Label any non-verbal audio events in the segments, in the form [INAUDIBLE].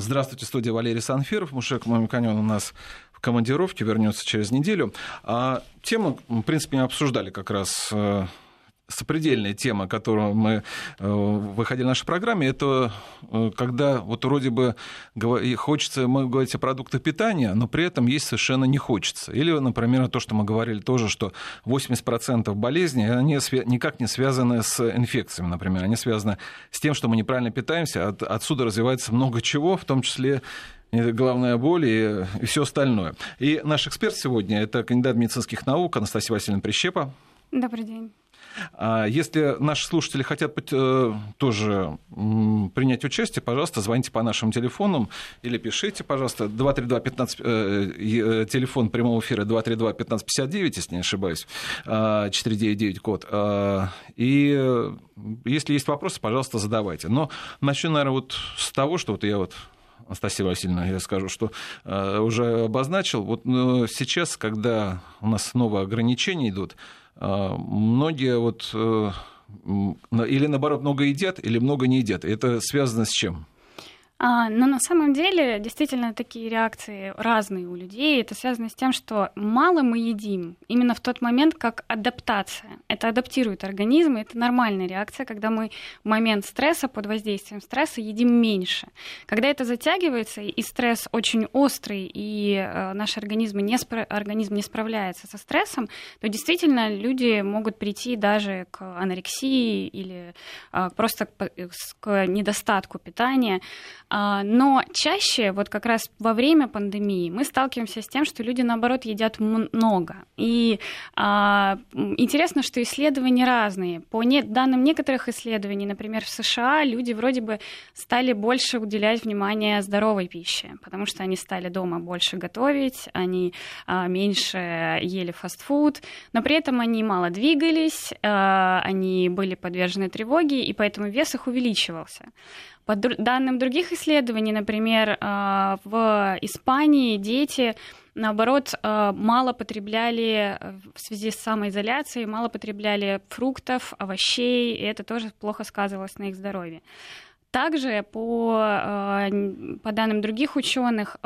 Здравствуйте, студия Валерий Санфиров. Мушек Мамиканян у нас в командировке, вернется через неделю. А тему, в принципе, мы обсуждали как раз э, сопредельная тема, которую мы э, выходили в нашей программе, это э, когда вот вроде бы хочется, мы говорить о продуктах питания, но при этом есть совершенно не хочется. Или, например, то, что мы говорили тоже, что 80% болезней, они никак не связаны с инфекциями, например, они связаны с тем, что мы неправильно питаемся, от, отсюда развивается много чего, в том числе головная боль и все остальное. И наш эксперт сегодня – это кандидат медицинских наук Анастасия Васильевна Прищепа. Добрый день. А если наши слушатели хотят э, тоже принять участие, пожалуйста, звоните по нашим телефонам или пишите, пожалуйста, 232-15, э, э, телефон прямого эфира 232-1559, если не ошибаюсь, 499 а, код. А, и если есть вопросы, пожалуйста, задавайте. Но начну, наверное, вот с того, что вот я вот Анастасия Васильевна, я скажу, что уже обозначил. Вот сейчас, когда у нас снова ограничения идут, многие вот э, или наоборот много едят, или много не едят. Это связано с чем? А, но на самом деле действительно такие реакции разные у людей. Это связано с тем, что мало мы едим именно в тот момент, как адаптация. Это адаптирует организм, и это нормальная реакция, когда мы в момент стресса, под воздействием стресса едим меньше. Когда это затягивается, и стресс очень острый, и э, наш организм не, спра- организм не справляется со стрессом, то действительно люди могут прийти даже к анорексии или э, просто к, к недостатку питания. А, но чаще, вот как раз во время пандемии, мы сталкиваемся с тем, что люди, наоборот, едят много. И а, интересно, что исследования разные. По не, данным некоторых исследований, например, в США люди вроде бы стали больше уделять внимание здоровой пище, потому что они стали дома больше готовить, они а, меньше ели фастфуд, но при этом они мало двигались, а, они были подвержены тревоге, и поэтому вес их увеличивался. По данным других исследований, например, а, в Испании дети наоборот, а, мало потребляли э, в связи с самоизоляцией, мало потребляли фруктов, овощей, и это тоже плохо сказывалось на их здоровье. Также по, по данным других ученых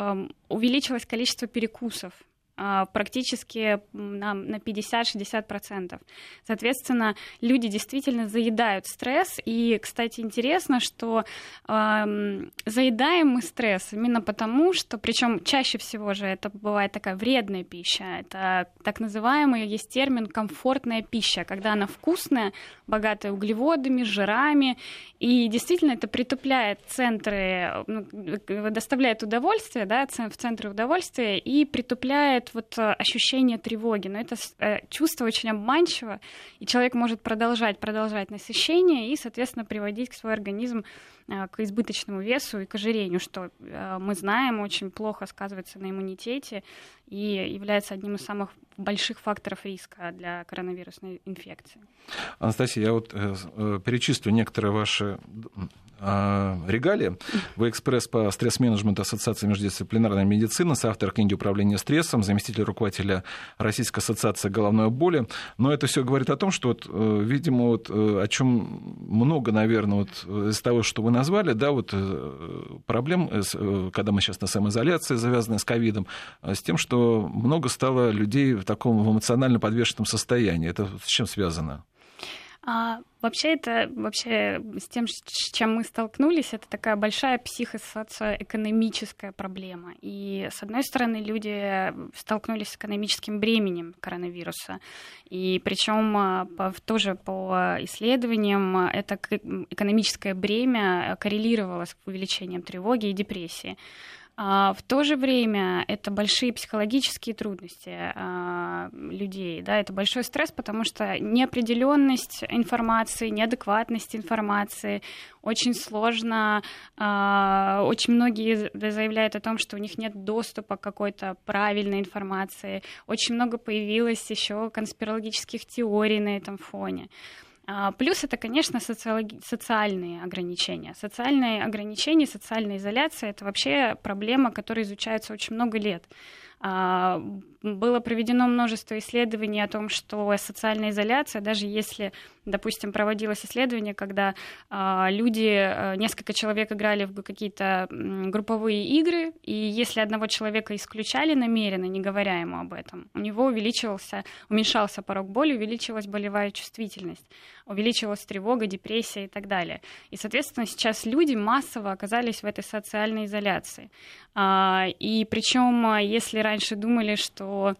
увеличилось количество перекусов практически на, на 50-60%. Соответственно, люди действительно заедают стресс. И, кстати, интересно, что э, заедаем мы стресс именно потому, что, причем чаще всего же это бывает такая вредная пища. Это так называемый, есть термин комфортная пища, когда она вкусная, богатая углеводами, жирами. И действительно это притупляет центры, ну, доставляет удовольствие, да, в центры удовольствия и притупляет возникает вот э, ощущение тревоги, но это э, чувство очень обманчиво, и человек может продолжать, продолжать насыщение и, соответственно, приводить к свой организм э, к избыточному весу и к ожирению, что мы знаем, очень плохо сказывается на иммунитете и является одним из самых больших факторов риска для коронавирусной инфекции. Анастасия, я вот перечислю некоторые ваши регалии. Вы экспресс по стресс-менеджменту Ассоциации междисциплинарной медицины, соавтор книги «Управление стрессом», заместитель руководителя Российской ассоциации головной боли. Но это все говорит о том, что, вот, э, видимо, вот, э, о чем много, наверное, вот, из того, что вы назвали, да, вот, э, проблем, когда мы сейчас на самоизоляции, завязанной с ковидом, с тем, что много стало людей в таком эмоционально подвешенном состоянии. Это с чем связано? А, вообще это вообще с тем, с чем мы столкнулись, это такая большая психосоциоэкономическая проблема. И с одной стороны люди столкнулись с экономическим бременем коронавируса, и причем а, тоже по исследованиям это экономическое бремя коррелировало с увеличением тревоги и депрессии. А в то же время это большие психологические трудности а, людей, да, это большой стресс, потому что неопределенность информации, неадекватность информации, очень сложно, а, очень многие заявляют о том, что у них нет доступа к какой-то правильной информации, очень много появилось еще конспирологических теорий на этом фоне. А, плюс это, конечно, социологи- социальные ограничения. Социальные ограничения, социальная изоляция — это вообще проблема, которая изучается очень много лет. А, было проведено множество исследований о том, что социальная изоляция, даже если, допустим, проводилось исследование, когда а, люди, а, несколько человек играли в какие-то групповые игры, и если одного человека исключали намеренно, не говоря ему об этом, у него увеличивался, уменьшался порог боли, увеличилась болевая чувствительность, увеличивалась тревога, депрессия и так далее. И, соответственно, сейчас люди массово оказались в этой социальной изоляции. И причем, если раньше думали, что а,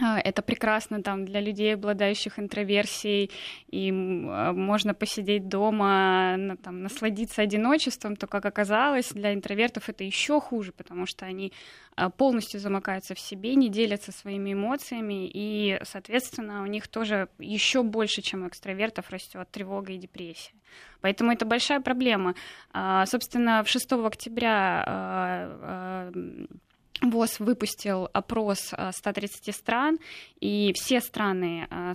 это прекрасно там для людей, обладающих интроверсией, и а, можно посидеть дома, там, насладиться одиночеством, то, как оказалось, для интровертов это еще хуже, потому что они а, полностью замыкаются в себе, не делятся своими эмоциями, и, соответственно, у них тоже еще больше, чем у экстравертов, растет тревога и депрессия. Поэтому это большая проблема. Собственно, в 6 октября ВОЗ выпустил опрос 130 э, стран, и все страны э,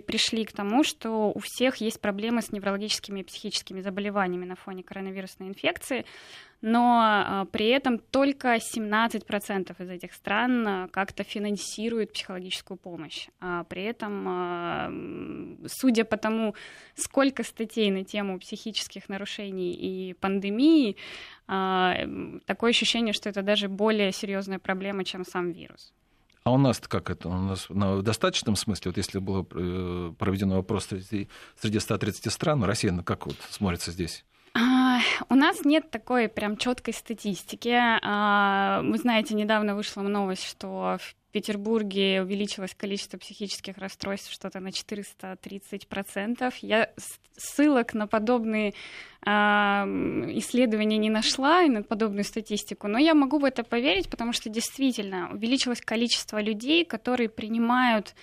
пришли к тому, что у всех есть проблемы с неврологическими и психическими заболеваниями на фоне коронавирусной инфекции но а, при этом только 17% из этих стран а, как-то финансируют психологическую помощь. А при этом, а, судя по тому, сколько статей на тему психических нарушений и пандемии, такое ощущение, что это даже более серьезная проблема, чем сам вирус. А у нас как это? У нас в достаточном смысле, вот если было э, проведено опрос среди, среди 130 стран, Россия ну, как вот смотрится здесь? У нас нет такой прям четкой статистики. А, вы знаете, недавно вышла новость, что в Петербурге увеличилось количество психических расстройств что-то на 430%. Я ссылок на подобные э, исследования не нашла и на подобную статистику, но я могу в это поверить, потому что действительно увеличилось количество людей, которые принимают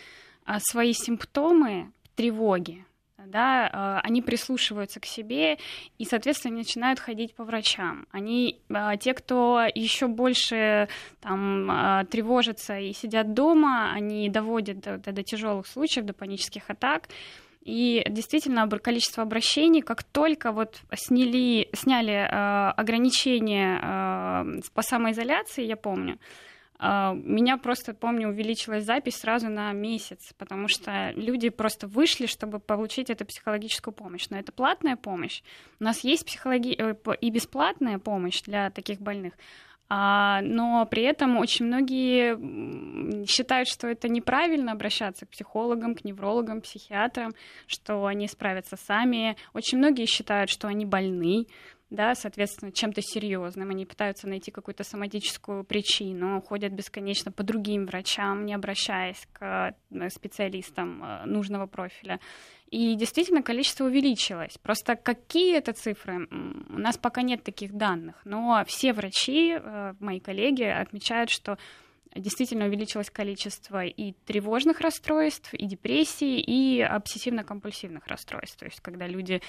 э, свои симптомы тревоги да, а, они прислушиваются к себе и, соответственно, начинают ходить по врачам. Они, а, те, кто еще больше там, а, тревожится и сидят дома, они доводят до, до тяжелых случаев, до панических атак. И действительно, количество обращений, как только вот сняли, сняли э, ограничения э, по самоизоляции, я помню, меня просто, помню, увеличилась запись сразу на месяц, потому что люди просто вышли, чтобы получить эту психологическую помощь. Но это платная помощь. У нас есть психологи... Э, и бесплатная помощь для таких больных. А, но при этом очень многие считают, что это неправильно обращаться к психологам, к неврологам, психиатрам, что они справятся сами. Очень многие считают, что они больны, да, соответственно, чем-то серьезным. Они пытаются найти какую-то соматическую причину, ходят бесконечно по другим врачам, не обращаясь к э, специалистам э, нужного профиля. И действительно количество увеличилось. Просто какие это цифры, у нас пока нет таких данных. Но все врачи, э, мои коллеги, отмечают, что действительно увеличилось количество и тревожных расстройств, и депрессий, и обсессивно-компульсивных расстройств. То есть когда люди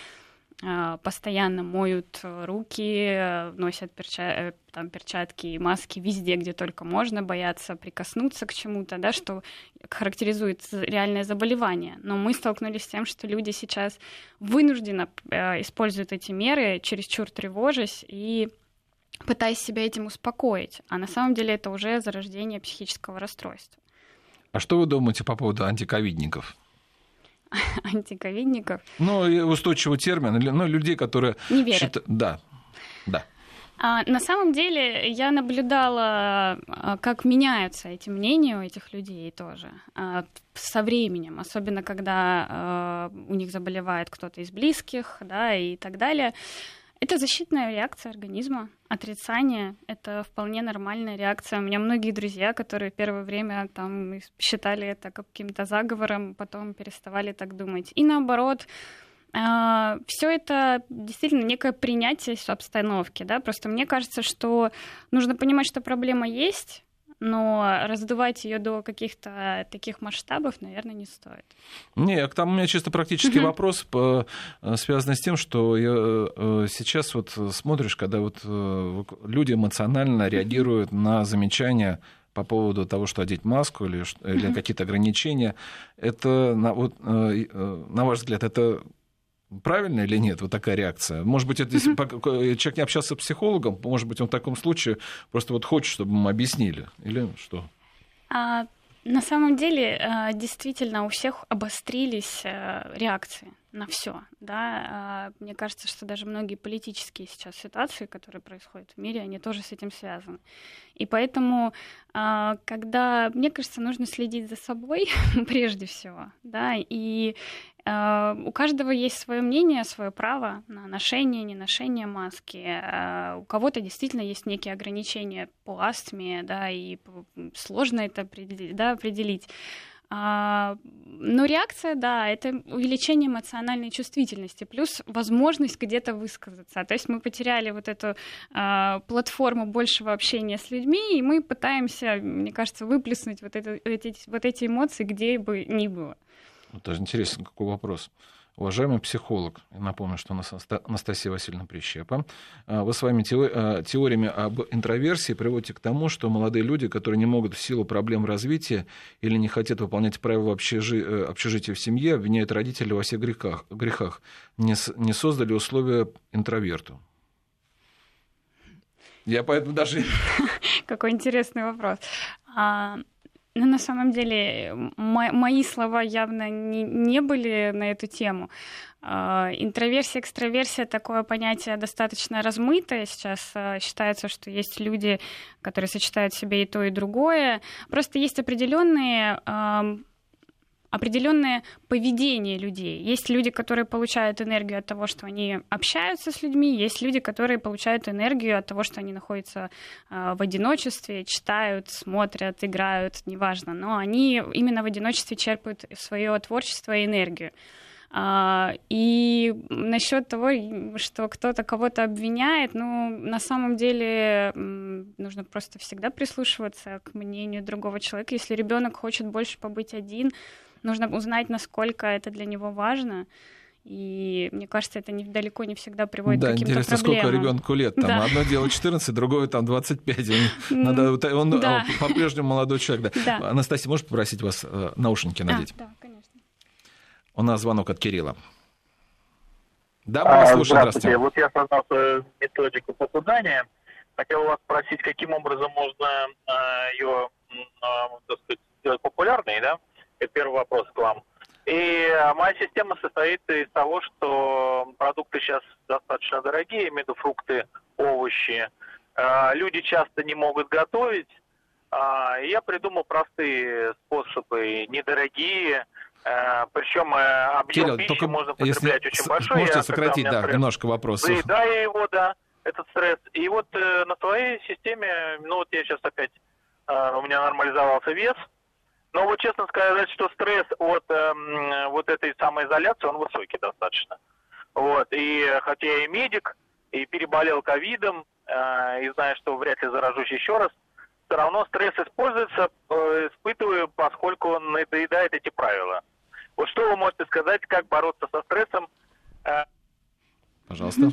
постоянно моют руки, носят перча... Э, там, перчатки и маски везде, где только можно, боятся прикоснуться к чему-то, да, что характеризует реальное заболевание. Но мы столкнулись с тем, что люди сейчас вынужденно э, используют эти меры, чересчур тревожась и пытаясь себя этим успокоить. А на самом деле это уже зарождение психического расстройства. А что вы думаете по поводу антиковидников? [LAUGHS] антиковидников. Ну, устойчивый термин, ну, людей, которые... Не верят. Считают... Да, да. А, на самом деле я наблюдала, а, как меняются эти мнения у этих людей тоже а, со временем, особенно когда а, у них заболевает кто-то из близких, да, и так далее. Это защитная реакция организма. Отрицание — это вполне нормальная реакция. У меня многие друзья, которые первое время там считали это каким-то заговором, потом переставали так думать. И наоборот, а, все это действительно некое принятие обстановки, да, просто мне кажется, что нужно понимать, что проблема есть, но раздувать ее до каких-то таких масштабов, наверное, не стоит. Не, там у меня чисто практический вопрос, э, связанный с тем, что я, э, сейчас вот смотришь, когда вот э, люди эмоционально реагируют на замечания по поводу того, что одеть маску или, или какие-то ограничения, это, на, вот, на ваш взгляд, это Правильно или нет вот такая реакция? Может быть, это, если человек не общался с психологом, может быть, он в таком случае просто вот хочет, чтобы ему объяснили, или что? А, на самом деле, а, действительно, у всех обострились а, реакции на все. Да? А, мне кажется, что даже многие политические сейчас ситуации, которые происходят в мире, они тоже с этим связаны. И поэтому, когда, мне кажется, нужно следить за собой [LAUGHS] прежде всего, да, и Э, у каждого есть свое мнение, свое право на ношение, не ношение маски. У кого-то действительно есть некие ограничения по астме, да, и сложно это определить. Да, определить. А, но реакция, да, это увеличение эмоциональной чувствительности, плюс возможность где-то высказаться. То есть мы потеряли вот эту а, платформу большего общения с людьми, и мы пытаемся, мне кажется, выплеснуть вот, это, эти, вот эти эмоции где бы ни было. Вот даже интересно, какой вопрос. Уважаемый психолог, напомню, что у нас Анастасия Васильевна Прищепа, а, вы своими а, теориями об интроверсии приводите к тому, что молодые люди, которые не могут в силу проблем развития или не хотят выполнять правила. Э, общежития в семье, обвиняют родителей во всех грехах, грехах не, не создали условия интроверту. Я поэтому даже... [LAUGHS] Какой интересный вопрос. А, ну, на самом деле, мои слова явно не, не были на эту тему. А, интроверсия, экстраверсия такое понятие достаточно размытое. Сейчас а, считается, что есть люди, которые сочетают в себе и то, и другое. Просто есть определенные определенное поведение людей. Есть люди, которые получают энергию от того, что они общаются с людьми, есть люди, которые получают энергию от того, что они находятся а, в одиночестве, читают, смотрят, играют, неважно, но они именно в одиночестве черпают свое творчество и энергию. А, и насчет того, что кто-то кого-то обвиняет, ну, на самом деле нужно просто всегда прислушиваться к мнению другого человека. Если ребенок хочет больше побыть один, нужно узнать, насколько это для него важно. И мне кажется, это не, далеко не всегда приводит да, к каким-то интересно, проблемам. сколько ребенку лет. Там да. одно дело 14, другое там 25. Он, надо, он да. по-прежнему молодой человек. Да. Да. Анастасия, можешь попросить вас э, наушники надеть? Да, да, конечно. У нас звонок от Кирилла. Да, мы вас слушаем. Здравствуйте. Здравствуйте. Вот я создал свою методику похудания. Хотел вас спросить, каким образом можно э, ее, э, так сказать, сделать популярной, да? Это первый вопрос к вам. И а, моя система состоит из того, что продукты сейчас достаточно дорогие, имею в виду фрукты, овощи. А, люди часто не могут готовить. А, я придумал простые способы, недорогие, причем объем Кирилл, пищи только можно потреблять если очень большой. Можете я, сократить, да, стресс, немножко вопрос. Да, я его, да, этот стресс. И вот э, на своей системе, ну вот я сейчас опять, у меня нормализовался вес – но вот честно сказать, что стресс от э, вот этой самоизоляции, он высокий достаточно. Вот. И хотя я и медик, и переболел ковидом, э, и знаю, что вряд ли заражусь еще раз, все равно стресс используется, э, испытываю, поскольку он надоедает эти правила. Вот что вы можете сказать, как бороться со стрессом? Э... Пожалуйста.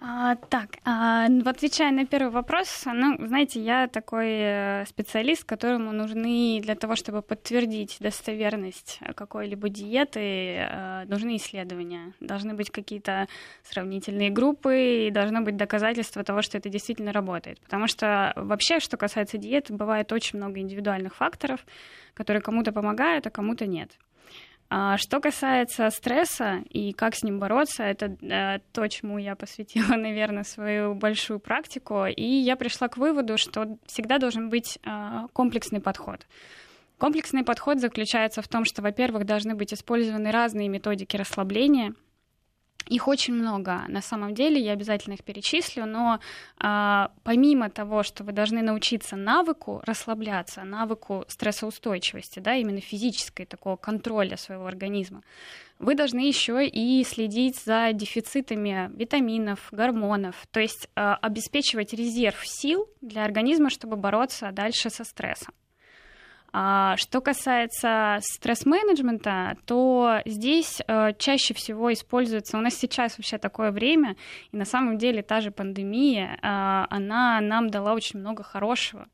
А, так, а, отвечая на первый вопрос, ну, знаете, я такой э, специалист, которому нужны для того, чтобы подтвердить достоверность какой-либо диеты, э, нужны исследования, должны быть какие-то сравнительные группы, и должно быть доказательство того, что это действительно работает. Потому что вообще, что касается диеты, бывает очень много индивидуальных факторов, которые кому-то помогают, а кому-то нет. А что касается стресса и как с ним бороться, это э, то, чему я посвятила, [LAUGHS] наверное, свою большую практику. И я пришла к выводу, что всегда должен быть э, комплексный подход. Комплексный подход заключается в том, что, во-первых, должны быть использованы разные методики расслабления — их очень много, на самом деле, я обязательно их перечислю, но а, помимо того, что вы должны научиться навыку расслабляться, навыку стрессоустойчивости, да, именно физической такого контроля своего организма, вы должны еще и следить за дефицитами витаминов, гормонов, то есть а, обеспечивать резерв сил для организма, чтобы бороться дальше со стрессом. А что касается стресс-менеджмента, то здесь э, чаще всего используется, у нас сейчас вообще такое время, и на самом деле та же пандемия, э, она нам дала очень много хорошего.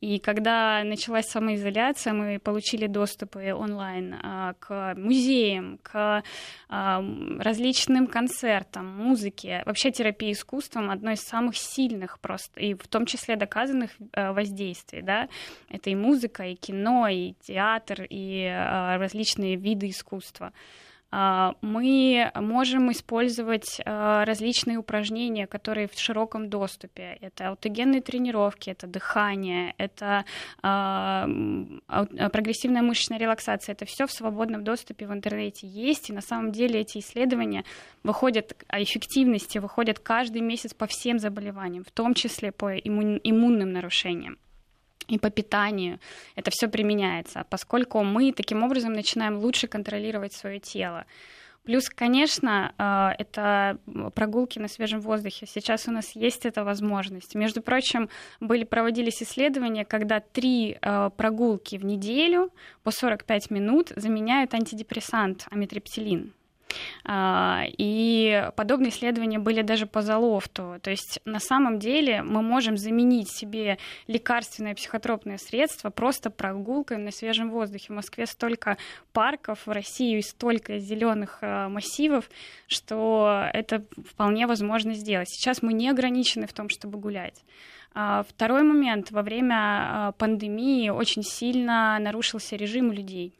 И когда началась самоизоляция, мы получили доступы онлайн а, к музеям, к а, различным концертам, музыке. Вообще терапия искусством одно из самых сильных просто, и в том числе доказанных а, воздействий. Да? Это и музыка, и кино, и театр, и различные виды искусства. А, мы можем использовать а, различные упражнения, которые в широком доступе. Это аутогенные тренировки, это дыхание, это а, прогрессивная мышечная релаксация. Это все в свободном доступе в интернете есть. И на самом деле эти исследования выходят о эффективности, выходят каждый месяц по всем заболеваниям, в том числе по иммунным нарушениям и по питанию. Это все применяется, поскольку мы таким образом начинаем лучше контролировать свое тело. Плюс, конечно, э, это прогулки на свежем воздухе. Сейчас у нас есть эта возможность. Между прочим, были, проводились исследования, когда три э, прогулки в неделю по 45 минут заменяют антидепрессант амитриптилин. А, и подобные исследования были даже по залофту. То есть на самом деле мы можем заменить себе лекарственное психотропное средство просто прогулкой на свежем воздухе. В Москве столько парков, в России столько зеленых а, массивов, что это вполне возможно сделать. Сейчас мы не ограничены в том, чтобы гулять. А, второй момент. Во время пандемии очень сильно нарушился режим людей.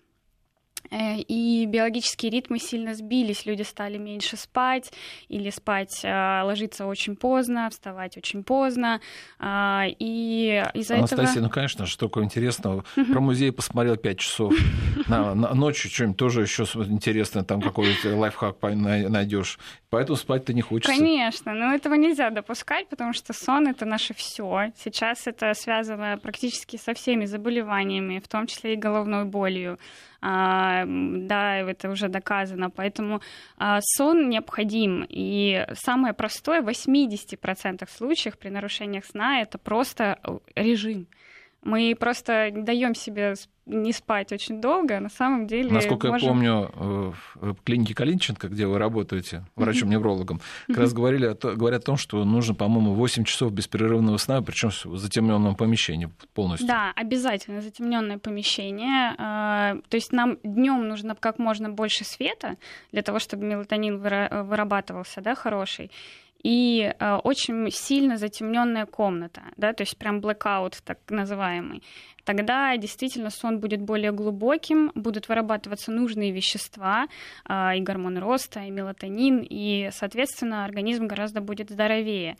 Э, и биологические ритмы сильно сбились, люди стали меньше спать или спать, э, ложиться очень поздно, вставать очень поздно, а, и из-за Анастасия, этого... ну, конечно, что такое интересного. Про музей посмотрел 5 часов, на, на, ночью что-нибудь тоже еще интересное, там какой-то лайфхак найдешь. Поэтому спать то не хочется. Конечно, но этого нельзя допускать, потому что сон это наше все. Сейчас это связано практически со всеми заболеваниями, в том числе и головной болью. А, да, это уже доказано. Поэтому а, сон необходим. И самое простое в 80% случаев при нарушениях сна это просто э, режим. Мы просто даем себе не спать очень долго, а на самом деле... Насколько можем... я помню, э, в клинике Калинченко, где вы работаете, врачом-неврологом, как раз говорили, говорят о том, что нужно, по-моему, 8 часов беспрерывного сна, причем в затемненном помещении полностью. Да, обязательно затемненное помещение. А, то есть нам днем нужно как можно больше света для того, чтобы мелатонин вырабатывался, да, хороший и э, очень сильно затемненная комната, да, то есть прям blackout так называемый, тогда действительно сон будет более глубоким, будут вырабатываться нужные вещества, э, и гормон роста, и мелатонин, и, соответственно, организм гораздо будет здоровее.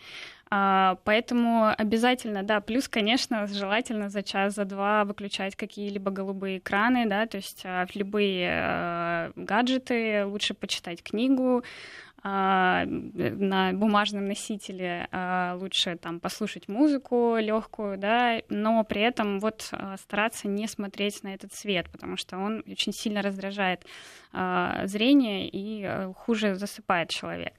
А, поэтому обязательно, да, плюс, конечно, желательно за час, за два выключать какие-либо голубые экраны, да, то есть а, любые э, гаджеты, лучше почитать книгу, на бумажном носителе а, лучше там послушать музыку легкую, да, но при этом вот а, стараться не смотреть на этот свет, потому что он очень сильно раздражает зрение и хуже засыпает человек.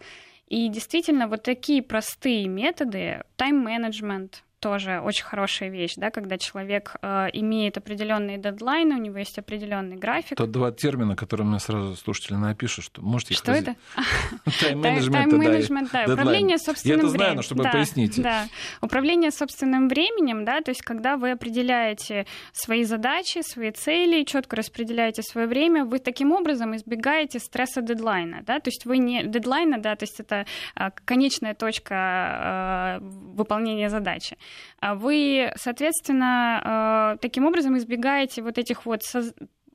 И действительно, вот такие простые методы, тайм-менеджмент, тоже очень хорошая вещь, да, когда человек э, имеет определенные дедлайны, у него есть определенный график. То два термина, которые мне сразу слушатели напишут, что можете Что это? [LAUGHS] Тайм-менеджмент, да, управление собственным временем. Я это знаю, но чтобы пояснить. Да, управление собственным временем, да, то есть когда вы определяете свои задачи, свои цели, четко распределяете свое время, вы таким образом избегаете стресса дедлайна, да, то есть вы не дедлайна, да, то есть это а, конечная точка а, выполнения задачи. А вы, соответственно, э, таким образом избегаете вот этих вот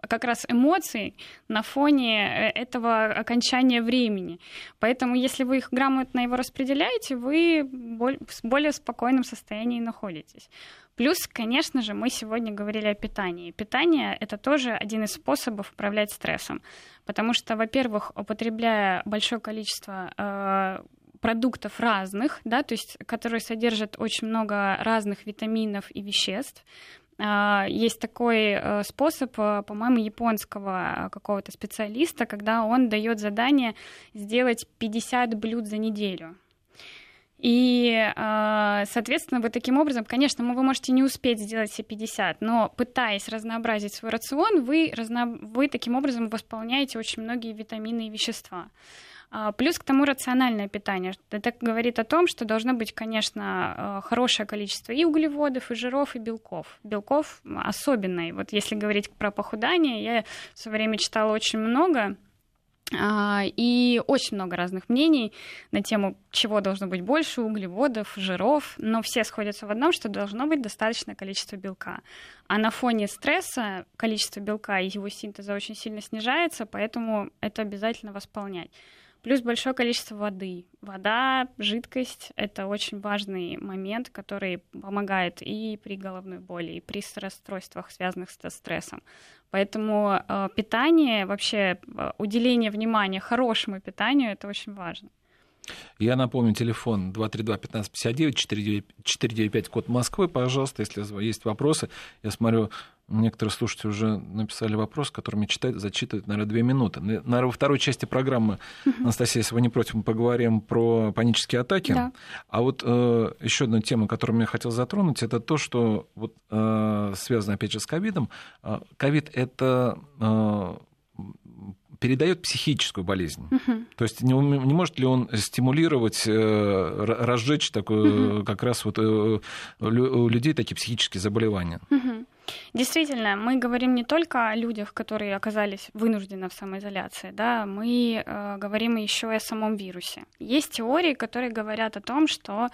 как раз эмоций на фоне э, этого окончания времени. Поэтому, если вы их грамотно его распределяете, вы в более спокойном состоянии находитесь. Плюс, конечно же, мы сегодня говорили о питании. Питание — это тоже один из способов управлять стрессом. Потому что, во-первых, употребляя большое количество э, продуктов разных, да, то есть которые содержат очень много разных витаминов и веществ. А, есть такой э, способ, э, по-моему, японского какого-то специалиста, когда он дает задание сделать 50 блюд за неделю. И, э, соответственно, вы таким образом, конечно, вы можете не успеть сделать все 50, но пытаясь разнообразить свой рацион, вы, разно... вы таким образом восполняете очень многие витамины и вещества. А, плюс к тому рациональное питание. Это говорит о том, что должно быть, конечно, э, хорошее количество и углеводов, и жиров, и белков. Белков особенно. И вот если говорить про похудание, я в свое время читала очень много а, и очень много разных мнений на тему, чего должно быть больше, углеводов, жиров, но все сходятся в одном, что должно быть достаточное количество белка. А на фоне стресса количество белка и его синтеза очень сильно снижается, поэтому это обязательно восполнять. Плюс большое количество воды. Вода, жидкость — это очень важный момент, который помогает и при головной боли, и при расстройствах, связанных со стрессом. Поэтому э, питание, вообще э, уделение внимания хорошему питанию — это очень важно. Я напомню, телефон 232-1559, 495, код Москвы. Пожалуйста, если есть вопросы. Я смотрю, Некоторые слушатели уже написали вопрос, который мне читать, зачитывать, наверное, две минуты. Наверное, во второй части программы, Анастасия, если вы не против, мы поговорим про панические атаки. Да. А вот э, еще одна тема, которую мне хотел затронуть, это то, что вот, э, связано, опять же, с ковидом. Э, ковид – это э, передает психическую болезнь. Uh-huh. То есть не, не может ли он стимулировать, э, разжечь такое, uh-huh. как раз вот э, у людей такие психические заболевания? Uh-huh. Действительно, мы говорим не только о людях, которые оказались вынуждены в самоизоляции, да, мы э, говорим еще и о самом вирусе. Есть теории, которые говорят о том, что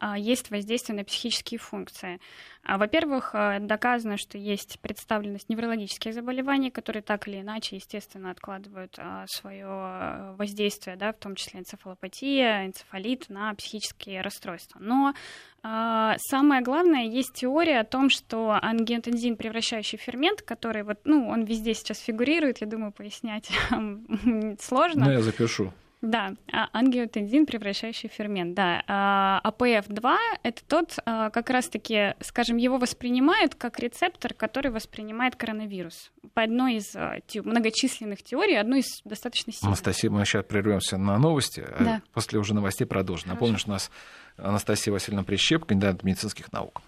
э, есть воздействие на психические функции. А, во-первых, э, доказано, что есть представленность неврологических заболеваний, которые так или иначе, естественно, откладывают э, свое э, воздействие, да, в том числе энцефалопатия, энцефалит на психические расстройства. Но самое главное, есть теория о том, что ангиотензин, превращающий фермент, который вот, ну, он везде сейчас фигурирует, я думаю, пояснять [LAUGHS] сложно. Ну, я запишу. Да, а, ангиотензин, превращающий фермент, да. А АПФ-2 — это тот, как раз-таки, скажем, его воспринимают как рецептор, который воспринимает коронавирус. По одной из многочисленных теорий, одной из достаточно сильных. Анастасия, мы сейчас прервемся на новости, да. после уже новостей продолжим. Напомню, что у нас Анастасия Васильевна Прищеп, кандидат медицинских наук.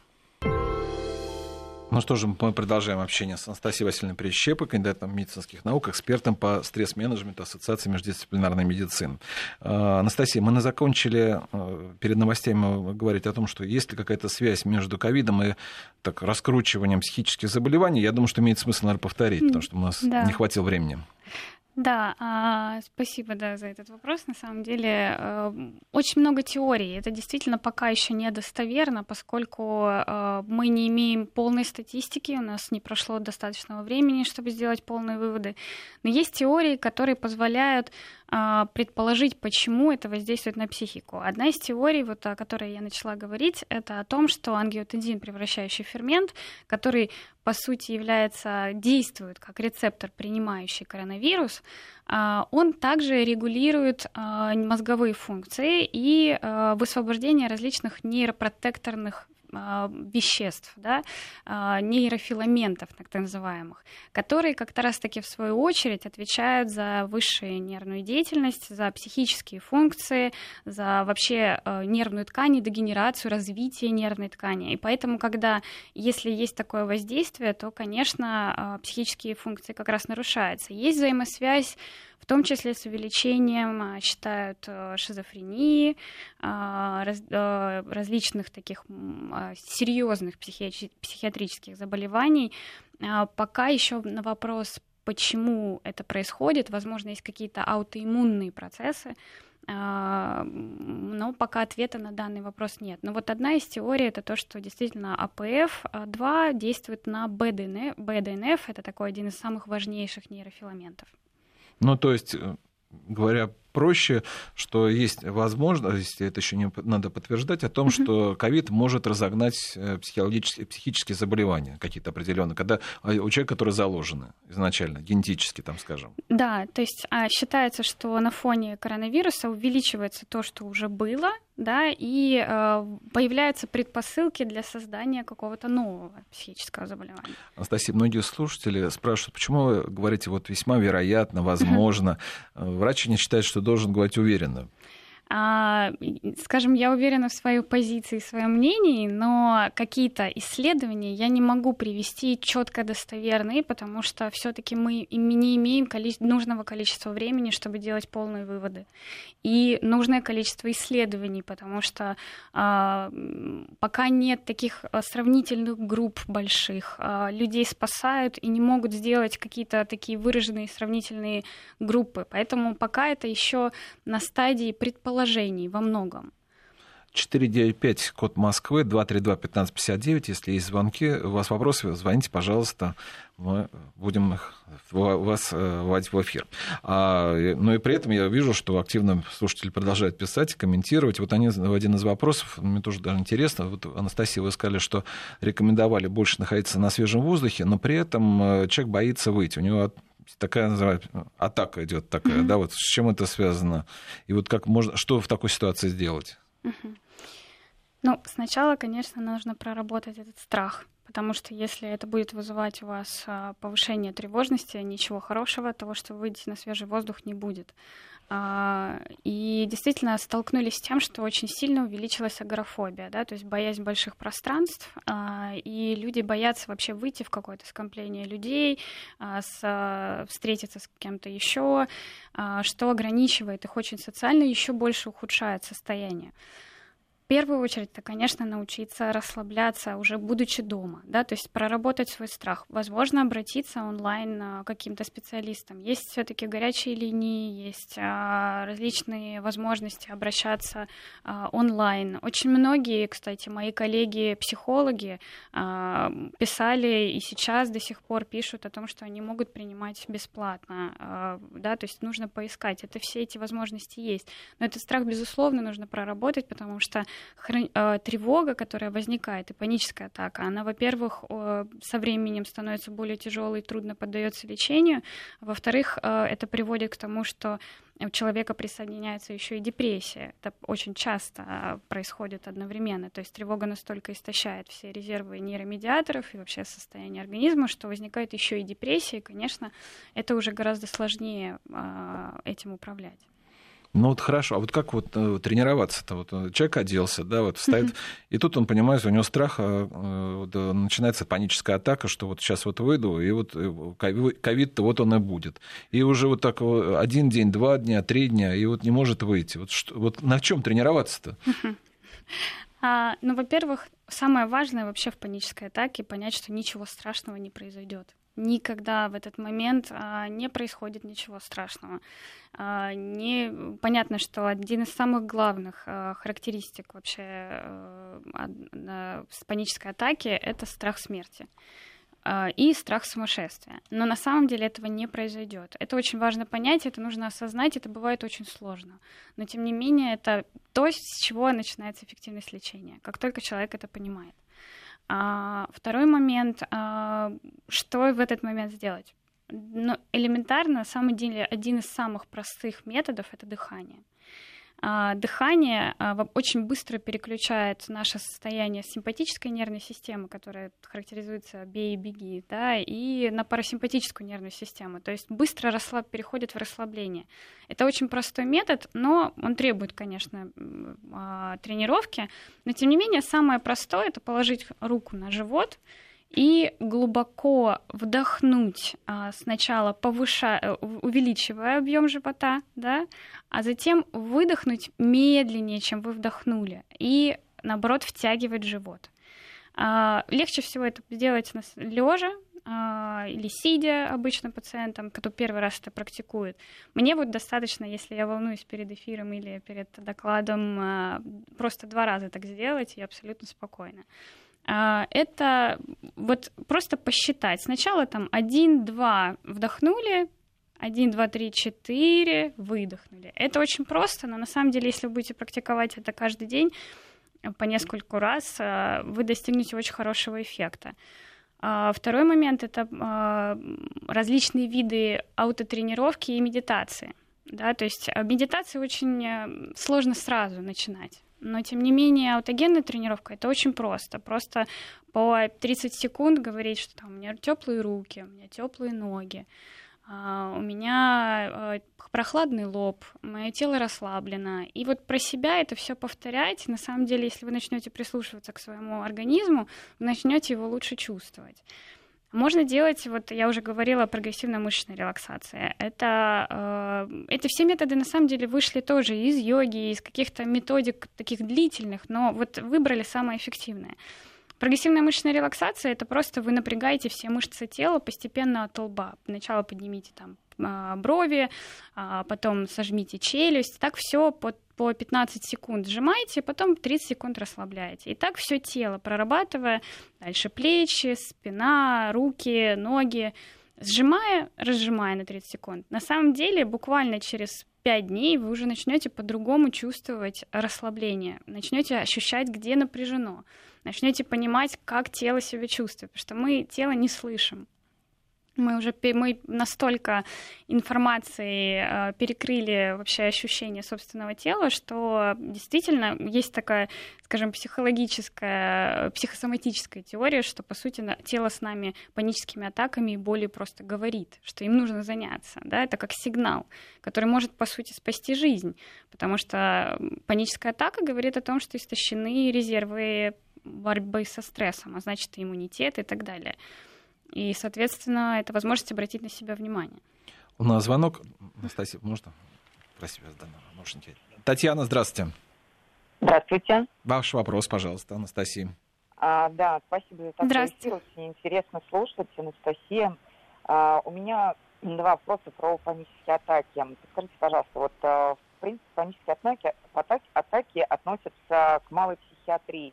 Ну что же, мы продолжаем общение с Анастасией Васильевной Прищепой, кандидатом медицинских наук, экспертом по стресс-менеджменту Ассоциации междисциплинарной медицины. А, Анастасия, мы закончили а, перед новостями говорить о том, что есть ли какая-то связь между ковидом и так, раскручиванием психических заболеваний. Я думаю, что имеет смысл, наверное, повторить, потому что у нас да. не хватило времени. Да, а, спасибо да, за этот вопрос. На самом деле э, очень много теорий. Это действительно пока еще недостоверно, поскольку э, мы не имеем полной статистики, у нас не прошло достаточного времени, чтобы сделать полные выводы. Но есть теории, которые позволяют предположить, почему это воздействует на психику. Одна из теорий, вот, о которой я начала говорить, это о том, что ангиотензин, превращающий фермент, который по сути является, действует как рецептор, принимающий коронавирус, а, он также регулирует а, мозговые функции и высвобождение различных нейропротекторных а, веществ, да, а, нейрофиламентов, так называемых, которые как-то раз-таки в свою очередь отвечают за высшую нервную деятельность, за психические функции, за вообще а, нервную ткань, дегенерацию, развитие нервной ткани. И поэтому, когда, если есть такое воздействие, то, конечно, психические функции как раз нарушаются. Есть взаимосвязь в том числе с увеличением, а, считают, э, шизофрении, а, раз, э, различных таких а, серьезных психиатрических заболеваний. Пока еще на вопрос, почему это происходит, возможно, есть какие-то аутоиммунные процессы, но пока ответа на данный вопрос нет. Но вот одна из теорий это то, что действительно АПФ-2 действует на БДНФ. БДНФ это такой один из самых важнейших нейрофиламентов. Ну, то есть, э, говоря проще, что есть возможность, это еще не надо подтверждать, о том, mm-hmm. что ковид может разогнать э, психологические, психические заболевания какие-то определенные, когда а, у человека, которые заложены изначально, генетически, там, скажем. Да, то есть а, считается, что на фоне коронавируса увеличивается то, что уже было, да, и э, появляются предпосылки для создания какого-то нового психического заболевания. Анастасия, многие слушатели спрашивают, почему вы говорите вот весьма вероятно, возможно. [LAUGHS] Врач не считает, что должен говорить уверенно. А, скажем, я уверена в своей позиции, в своем мнении, но какие-то исследования я не могу привести четко достоверные, потому что все-таки мы не имеем нужного количества времени, чтобы делать полные выводы. И нужное количество исследований, потому что а, пока нет таких а, сравнительных групп больших, людей спасают и не могут сделать какие-то такие выраженные сравнительные группы. Поэтому пока это еще на стадии предположения предположений во многом. 495, код Москвы, 232-1559. Если есть звонки, у вас вопросы, звоните, пожалуйста. Мы будем вас э, вводить в эфир. А, но и при этом я вижу, что активно слушатели продолжают писать, комментировать. Вот они в один из вопросов, мне тоже даже интересно. Вот, Анастасия, вы сказали, что рекомендовали больше находиться на свежем воздухе, но при этом э, человек боится выйти. У него такая называется атака идет такая, mm-hmm. да, вот с чем это связано? И вот как можно, что в такой ситуации сделать? Mm-hmm. Ну, сначала, конечно, нужно проработать этот страх, потому что если это будет вызывать у вас а, повышение тревожности, ничего хорошего, того, что выйдете на свежий воздух, не будет. А, и действительно столкнулись с тем, что очень сильно увеличилась агорафобия, да, то есть боязнь больших пространств, а, и люди боятся вообще выйти в какое-то скопление людей, с, встретиться с кем-то еще, что ограничивает их очень социально, еще больше ухудшает состояние первую очередь, это, конечно, научиться расслабляться уже будучи дома, да, то есть проработать свой страх. Возможно, обратиться онлайн к каким-то специалистам. Есть все-таки горячие линии, есть а, различные возможности обращаться а, онлайн. Очень многие, кстати, мои коллеги-психологи а, писали и сейчас до сих пор пишут о том, что они могут принимать бесплатно, да, то есть нужно поискать. Это все эти возможности есть. Но этот страх, безусловно, нужно проработать, потому что Э, тревога, которая возникает, и паническая атака, она, во-первых, со временем становится более тяжелой, трудно поддается лечению. Во-вторых, э, это приводит к тому, что у человека присоединяется еще и депрессия. Это очень часто э, происходит одновременно. То есть тревога настолько истощает все резервы нейромедиаторов и вообще состояние организма, что возникает еще и депрессия. И, конечно, это уже гораздо сложнее этим управлять. Ну вот хорошо, а вот как вот э, тренироваться-то? Вот э, человек оделся, да, вот встает, mm-hmm. и тут он понимает, у него страх, э, вот, начинается паническая атака, что вот сейчас вот выйду, и вот ковид-то вот он и будет. И уже вот так один день, два дня, три дня, и вот не может выйти. Вот, что, вот на чем тренироваться-то? Mm-hmm. А, ну, во-первых, самое важное вообще в панической атаке понять, что ничего страшного не произойдет никогда в этот момент а, не происходит ничего страшного. А, не, понятно, что один из самых главных а, характеристик вообще а, панической атаки — это страх смерти и страх сумасшествия. Но на самом деле этого не произойдет. Это очень важно понять, это нужно осознать, это бывает очень сложно. Но тем не менее это то, с чего начинается эффективность лечения, как только человек это понимает. А, второй момент, а, что в этот момент сделать? Ну, элементарно, самый деле, один из самых простых методов это дыхание. А, дыхание а, очень быстро переключает наше состояние симпатической нервной системы, которая характеризуется «бей и беги», да, и на парасимпатическую нервную систему. То есть быстро расслаб, переходит в расслабление. Это очень простой метод, но он требует, конечно, а, тренировки. Но, тем не менее, самое простое — это положить руку на живот — и глубоко вдохнуть а, сначала, повышая, э, увеличивая объем живота, да, а затем выдохнуть медленнее, чем вы вдохнули, и наоборот втягивать живот. А, легче всего это сделать лежа а, или сидя обычно пациентам, кто первый раз это практикует. Мне вот достаточно, если я волнуюсь перед эфиром или перед докладом, просто два раза так сделать, и абсолютно спокойно. А, это вот просто посчитать. Сначала там 1, 2 вдохнули, 1, 2, 3, 4 выдохнули. Это очень просто, но на самом деле, если вы будете практиковать это каждый день по нескольку раз, а, вы достигнете очень хорошего эффекта. А, второй момент — это различные виды аутотренировки и медитации. Да, то есть медитацию очень э, сложно сразу начинать. Но, тем не менее, аутогенная тренировка это очень просто. Просто по 30 секунд говорить, что там у меня теплые руки, у меня теплые ноги, а, у меня э, прохладный лоб, мое тело расслаблено. И вот про себя это все повторять, на самом деле, если вы начнете прислушиваться к своему организму, вы начнете его лучше чувствовать. Можно делать, вот я уже говорила, прогрессивная мышечная релаксация. Это, э, эти все методы на самом деле вышли тоже из йоги, из каких-то методик таких длительных, но вот выбрали самое эффективное. Прогрессивная мышечная релаксация — это просто вы напрягаете все мышцы тела постепенно от лба. Сначала поднимите там а, брови, а потом сожмите челюсть. Так все по, по 15 секунд сжимаете, потом 30 секунд расслабляете. И так все тело прорабатывая, дальше плечи, спина, руки, ноги, сжимая, разжимая на 30 секунд. На самом деле, буквально через 5 дней вы уже начнете по-другому чувствовать расслабление, начнете ощущать, где напряжено начнете понимать, как тело себя чувствует, потому что мы тело не слышим. Мы уже мы настолько информации э, перекрыли вообще ощущение собственного тела, что действительно есть такая, скажем, психологическая, психосоматическая теория, что, по сути, тело с нами паническими атаками и болью просто говорит, что им нужно заняться. Да? Это как сигнал, который может, по сути, спасти жизнь, потому что паническая атака говорит о том, что истощены резервы борьбы со стрессом, а значит, иммунитет и так далее. И, соответственно, это возможность обратить на себя внимание. У нас звонок. Настасья, можно про себя данного наушники? Татьяна, здравствуйте. Здравствуйте. Ваш вопрос, пожалуйста, Анастасия. А, да, спасибо за такой эфир. Очень интересно слушать, Анастасия. А, у меня два вопроса про панические атаки. Скажите, пожалуйста, вот а, в принципе панические атаки, атаки, атаки относятся к малой психиатрии.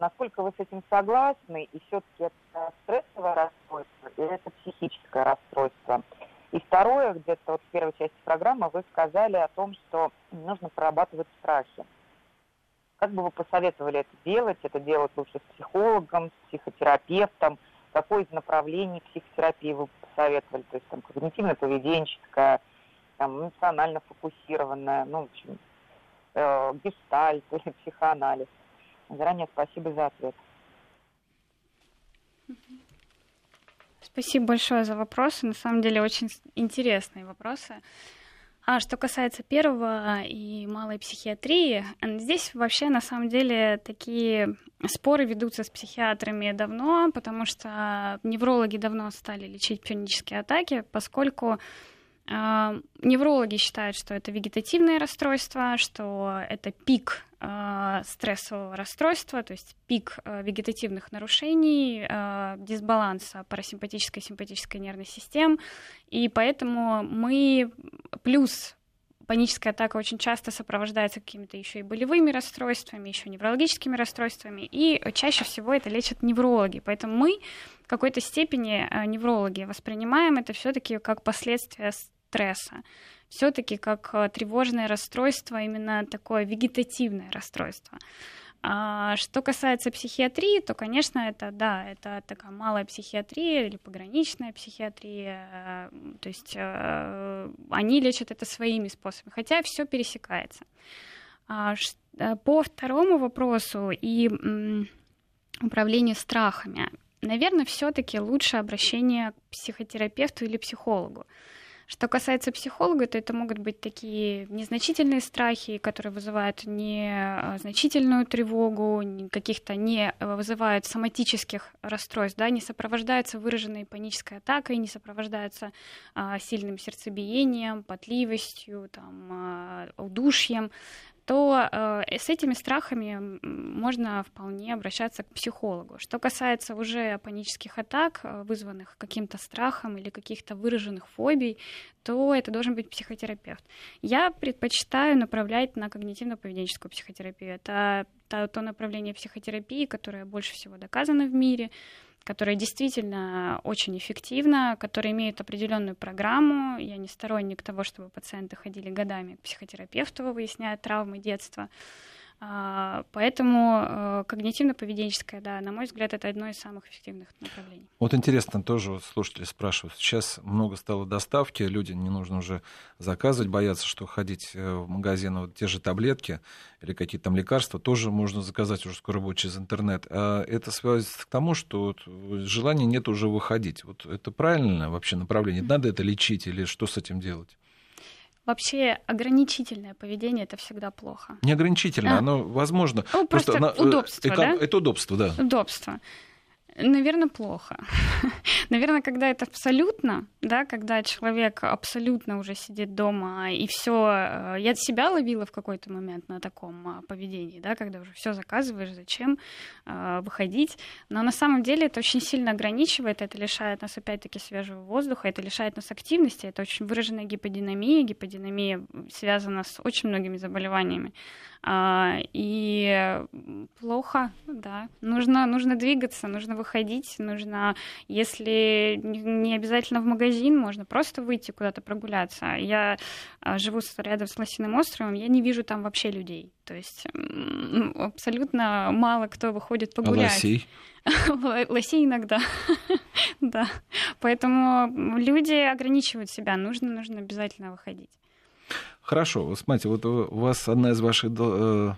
Насколько вы с этим согласны? И все-таки это стрессовое расстройство или это психическое расстройство? И второе, где-то вот в первой части программы вы сказали о том, что нужно прорабатывать страхи. Как бы вы посоветовали это делать? Это делать лучше с психологом, с психотерапевтом? Какое из направлений психотерапии вы посоветовали? То есть там когнитивно-поведенческая, там, эмоционально фокусированная, ну, в общем, э, гештальт или психоанализ. Заранее спасибо за ответ. Спасибо большое за вопросы. На самом деле очень интересные вопросы. А что касается первого и малой психиатрии, здесь вообще на самом деле такие споры ведутся с психиатрами давно, потому что неврологи давно стали лечить панические атаки, поскольку неврологи считают, что это вегетативное расстройство, что это пик э, стрессового расстройства, то есть пик э, вегетативных нарушений, дисбаланса парасимпатической и симпатической нервной систем. И поэтому мы плюс паническая атака очень часто сопровождается какими-то еще и болевыми расстройствами, еще неврологическими расстройствами, и чаще всего это лечат неврологи. Поэтому мы в какой-то степени неврологи воспринимаем это все-таки как последствия стресса все-таки как э, тревожное расстройство, именно такое вегетативное расстройство. А что касается психиатрии, то, конечно, это, да, это такая малая психиатрия или пограничная психиатрия, э, то есть э, они лечат это своими способами, хотя все пересекается. А по второму вопросу и управлению страхами, наверное, все-таки лучше обращение к психотерапевту или психологу. Что касается психолога, то это могут быть такие незначительные страхи, которые вызывают незначительную тревогу, каких-то не вызывают соматических расстройств, да, не сопровождаются выраженной панической атакой, не сопровождаются а, сильным сердцебиением, потливостью, там, а, удушьем то э, с этими страхами можно вполне обращаться к психологу. Что касается уже панических атак, э, вызванных каким-то страхом или каких-то выраженных фобий, то это должен быть психотерапевт. Я предпочитаю направлять на когнитивно-поведенческую психотерапию. Это то направление психотерапии, которое больше всего доказано в мире которая действительно очень эффективна, которая имеет определенную программу. Я не сторонник того, чтобы пациенты ходили годами к психотерапевту, выясняя травмы детства. А, поэтому э, когнитивно-поведенческое, да, на мой взгляд, это одно из самых эффективных направлений. Вот интересно, тоже вот слушатели спрашивают. Сейчас много стало доставки, люди не нужно уже заказывать, боятся, что ходить э, в магазин, вот те же таблетки или какие-то там лекарства тоже можно заказать уже скоро будет через интернет. А это связывается к тому, что вот желания нет уже выходить. Вот это правильное вообще направление? Надо это лечить или что с этим делать? Вообще ограничительное поведение это всегда плохо. Не ограничительное, а. оно возможно. Ну, просто, просто удобство, эко... да? Это удобство, да. Удобство. Наверное, плохо. [LAUGHS] Наверное, когда это абсолютно, да, когда человек абсолютно уже сидит дома и все, э, я себя ловила в какой-то момент на таком а, поведении, да, когда уже все заказываешь, зачем э, выходить. Но на самом деле это очень сильно ограничивает, это лишает нас опять-таки свежего воздуха, это лишает нас активности, это очень выраженная гиподинамия. Гиподинамия связана с очень многими заболеваниями. А, и плохо, да. Нужно, нужно двигаться, нужно выходить, нужно, если не обязательно в магазин, можно просто выйти куда-то прогуляться. Я а, живу рядом с Лосиным островом, я не вижу там вообще людей. То есть абсолютно мало кто выходит а погулять. А лосей? [LAUGHS] Лосей иногда, [LAUGHS] да. Поэтому люди ограничивают себя, нужно, нужно обязательно выходить. Хорошо, вот смотрите, вот у вас одна из ваших э,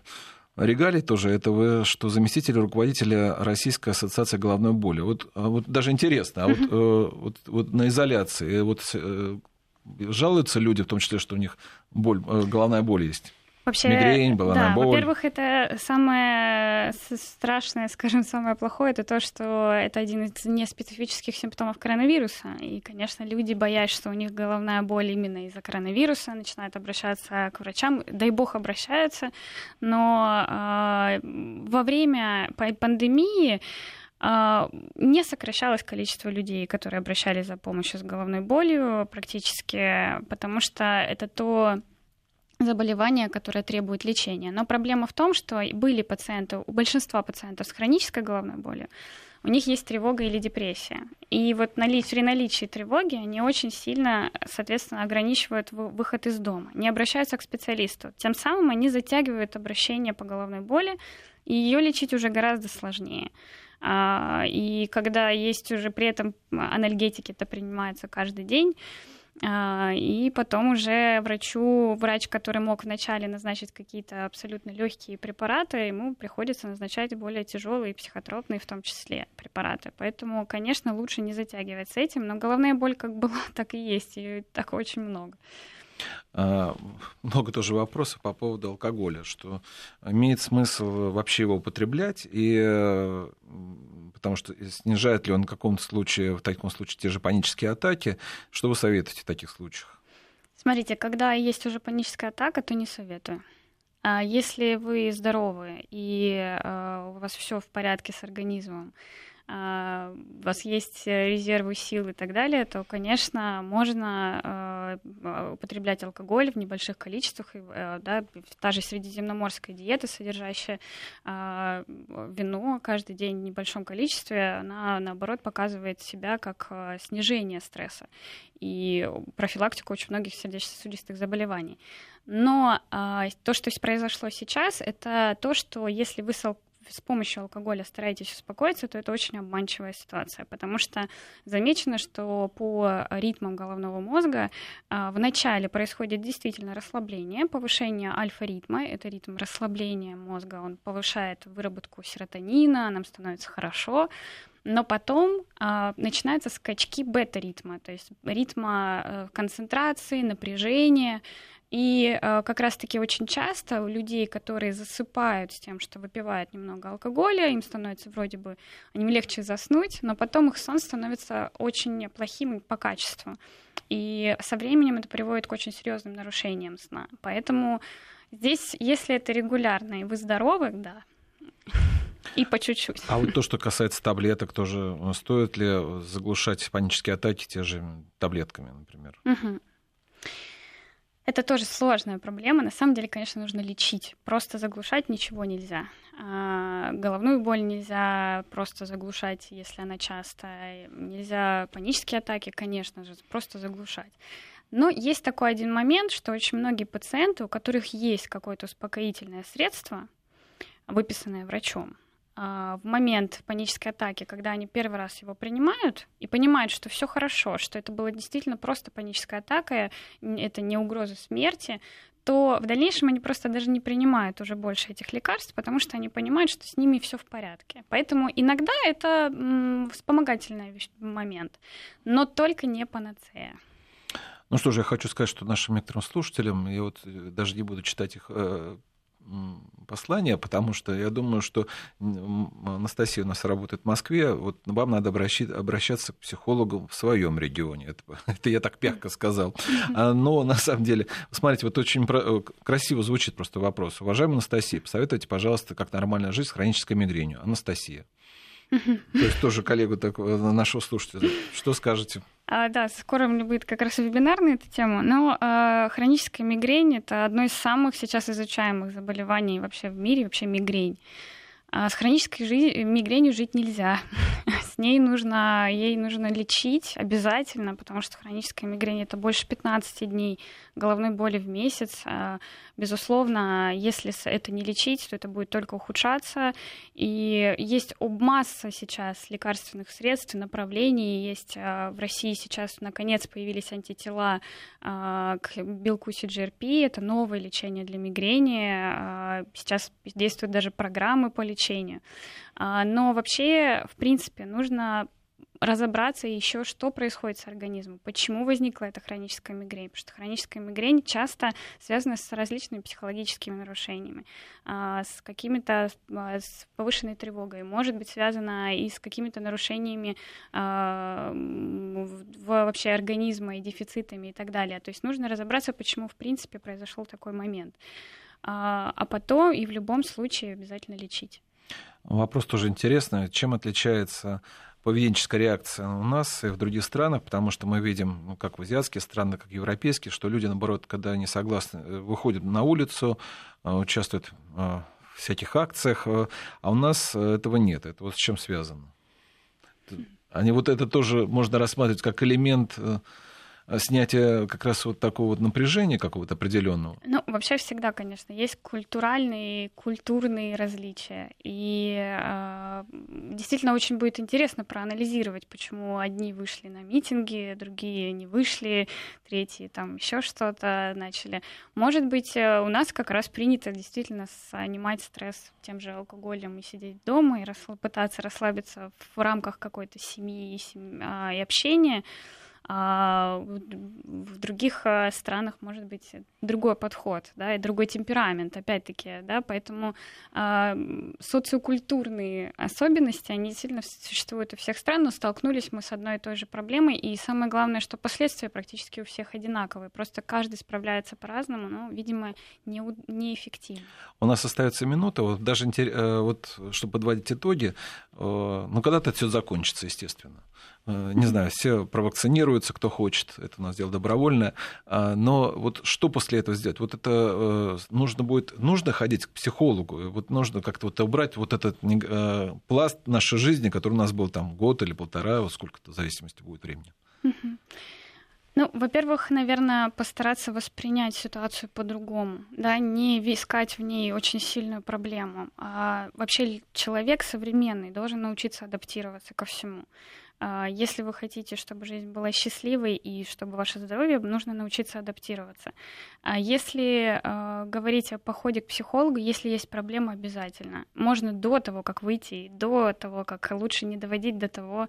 регалий тоже, это вы, что заместитель руководителя Российской ассоциации головной боли. Вот, а вот даже интересно, а вот, э, вот, вот на изоляции, вот э, жалуются люди, в том числе, что у них боль, головная боль есть? Вообще, Мигрень, головная да, боль. Во-первых, это самое страшное, [LAUGHS] скажем, самое плохое, это то, что это один из неспецифических симптомов коронавируса. И, конечно, люди, боясь, что у них головная боль именно из-за коронавируса, начинают обращаться к врачам. Дай бог обращаются. Но э, во время пандемии а, не сокращалось количество людей, которые обращались за помощью с головной болью практически, потому что это то заболевание, которое требует лечения. Но проблема в том, что были пациенты, у большинства пациентов с хронической головной болью, у них есть тревога или депрессия. И вот при наличии тревоги они очень сильно, соответственно, ограничивают выход из дома, не обращаются к специалисту. Тем самым они затягивают обращение по головной боли, и ее лечить уже гораздо сложнее. А, и когда есть уже при этом анальгетики, это принимается каждый день, а, и потом уже врачу, врач, который мог вначале назначить какие-то абсолютно легкие препараты, ему приходится назначать более тяжелые психотропные в том числе препараты. Поэтому, конечно, лучше не затягивать с этим, но головная боль как была, [LAUGHS] так и есть, и так очень много. А, [LAUGHS] много тоже вопросов по поводу алкоголя, что имеет смысл вообще его употреблять, и потому что снижает ли он в каком-то случае, в таком случае, те же панические атаки. Что вы советуете в таких случаях? Смотрите, когда есть уже паническая атака, то не советую. А если вы здоровы и э, у вас все в порядке с организмом, у вас есть э, резервы сил и так далее, то, конечно, можно а, употреблять алкоголь в небольших количествах. Э, да, та же средиземноморская диета, содержащая а, вино каждый день в небольшом количестве, она, наоборот, показывает себя как снижение стресса и профилактику очень многих сердечно-сосудистых заболеваний. Но то, что произошло сейчас, это то, что если вы с помощью алкоголя стараетесь успокоиться, то это очень обманчивая ситуация, потому что замечено, что по ритмам головного мозга а, вначале происходит действительно расслабление, повышение альфа-ритма, это ритм расслабления мозга, он повышает выработку серотонина, нам становится хорошо, но потом а, начинаются скачки бета-ритма, то есть ритма э, концентрации, напряжения, и э, как раз-таки очень часто у людей, которые засыпают с тем, что выпивают немного алкоголя, им становится вроде бы, им легче заснуть, но потом их сон становится очень плохим по качеству. И со временем это приводит к очень серьезным нарушениям сна. Поэтому здесь, если это регулярно и вы здоровы, да, и по чуть-чуть. А вот то, что касается таблеток, тоже стоит ли заглушать панические атаки те же таблетками, например? Угу. Это тоже сложная проблема. На самом деле, конечно, нужно лечить. Просто заглушать ничего нельзя. А, головную боль нельзя просто заглушать, если она частая. Нельзя панические атаки, конечно же, просто заглушать. Но есть такой один момент, что очень многие пациенты, у которых есть какое-то успокоительное средство, выписанное врачом. А, в момент панической атаки, когда они первый раз его принимают и понимают, что все хорошо, что это была действительно просто паническая атака, это не угроза смерти, то в дальнейшем они просто даже не принимают уже больше этих лекарств, потому что они понимают, что с ними все в порядке. Поэтому иногда это вспомогательный момент, но только не панацея. Ну что же, я хочу сказать, что нашим некоторым слушателям, я вот э, даже не буду читать их э, послание, потому что я думаю, что Анастасия у нас работает в Москве, вот вам надо обращаться к психологу в своем регионе. Это, [LAUGHS] это я так мягко сказал. А, но на самом деле, смотрите, вот очень э, красиво звучит просто вопрос. Уважаемая Анастасия, посоветуйте, пожалуйста, как нормально жить с хронической мигренью. Анастасия. То есть тоже коллегу такого, нашего слушателя. Что скажете? А, да, скоро у меня будет как раз вебинар на эту тему. Но э, хроническая мигрень это одно из самых сейчас изучаемых заболеваний вообще в мире, вообще мигрень. А с хронической жи- мигренью жить нельзя. [LAUGHS] Ней нужно, ей нужно лечить обязательно, потому что хроническая мигрень это больше 15 дней головной боли в месяц. А, безусловно, если это не лечить, то это будет только ухудшаться. И есть масса сейчас лекарственных средств направлений. Есть а, в России сейчас, наконец, появились антитела к белку CGRP. Это новое лечение для мигрени. Сейчас действуют даже программы по лечению. А, но вообще, в принципе, нужно разобраться еще, что происходит с организмом, почему возникла эта хроническая мигрень, потому что хроническая мигрень часто связана с различными психологическими нарушениями, а, с какими-то а, с повышенной тревогой, может быть связана и с какими-то нарушениями вообще организма и дефицитами и так далее. То есть нужно разобраться, почему в принципе произошел такой момент, а потом и в любом случае обязательно лечить. Вопрос тоже интересный. Чем отличается поведенческая реакция у нас и в других странах, потому что мы видим, ну, как в азиатские страны, как в европейские, что люди, наоборот, когда они согласны, э, выходят на улицу, э, участвуют э, в всяких акциях, а у нас этого нет. Это вот с чем связано? Они вот это тоже можно рассматривать как элемент снятие как раз вот такого вот напряжения какого-то определенного? Ну, вообще всегда, конечно, есть культуральные, культурные различия. И э, действительно очень будет интересно проанализировать, почему одни вышли на митинги, другие не вышли, третьи там еще что-то начали. Может быть, э, у нас как раз принято действительно снимать стресс тем же алкоголем и сидеть дома и расслаб- пытаться расслабиться в рамках какой-то семьи и, семь... а, и общения а в других э, странах может быть другой подход, да, и другой темперамент, опять-таки, да, поэтому э, социокультурные особенности, они сильно существуют у всех стран, но столкнулись мы с одной и той же проблемой, и самое главное, что последствия практически у всех одинаковые, просто каждый справляется по-разному, но, видимо, не, неэффективно. У нас остается минута, вот даже э, вот, чтобы подводить итоги, э, ну, когда-то все закончится, естественно. Э, не знаю, все провакцинируются, кто хочет, это у нас дело добровольное, а, но вот что после этого сделать? Вот это э, нужно будет, нужно ходить к психологу, вот нужно как-то вот убрать вот этот пласт нашей жизни, который у нас был там год или полтора, вот сколько-то в зависимости будет времени. Ну, во-первых, наверное, постараться воспринять ситуацию по-другому, да, не искать в ней очень сильную проблему. А вообще человек современный должен научиться адаптироваться ко всему. А, если вы хотите, чтобы жизнь была счастливой и чтобы ваше здоровье, нужно научиться адаптироваться. А если э, говорить о походе к психологу, если есть проблема, обязательно. Можно до того, как выйти, до того, как лучше не доводить до того,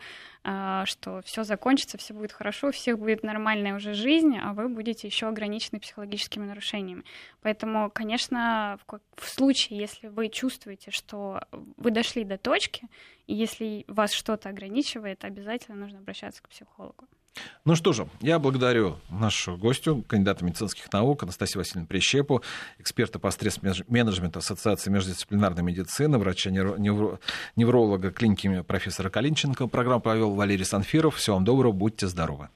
что все закончится, все будет хорошо, у всех будет нормальная уже жизнь, а вы будете еще ограничены психологическими нарушениями. Поэтому, конечно, в случае, если вы чувствуете, что вы дошли до точки, и если вас что-то ограничивает, обязательно нужно обращаться к психологу. Ну что же, я благодарю нашу гостю, кандидата медицинских наук Анастасию Васильевну Прищепу, эксперта по стресс-менеджменту Ассоциации междисциплинарной медицины, врача-невролога клиники профессора Калинченко. Программу провел Валерий Санфиров. Всего вам доброго, будьте здоровы.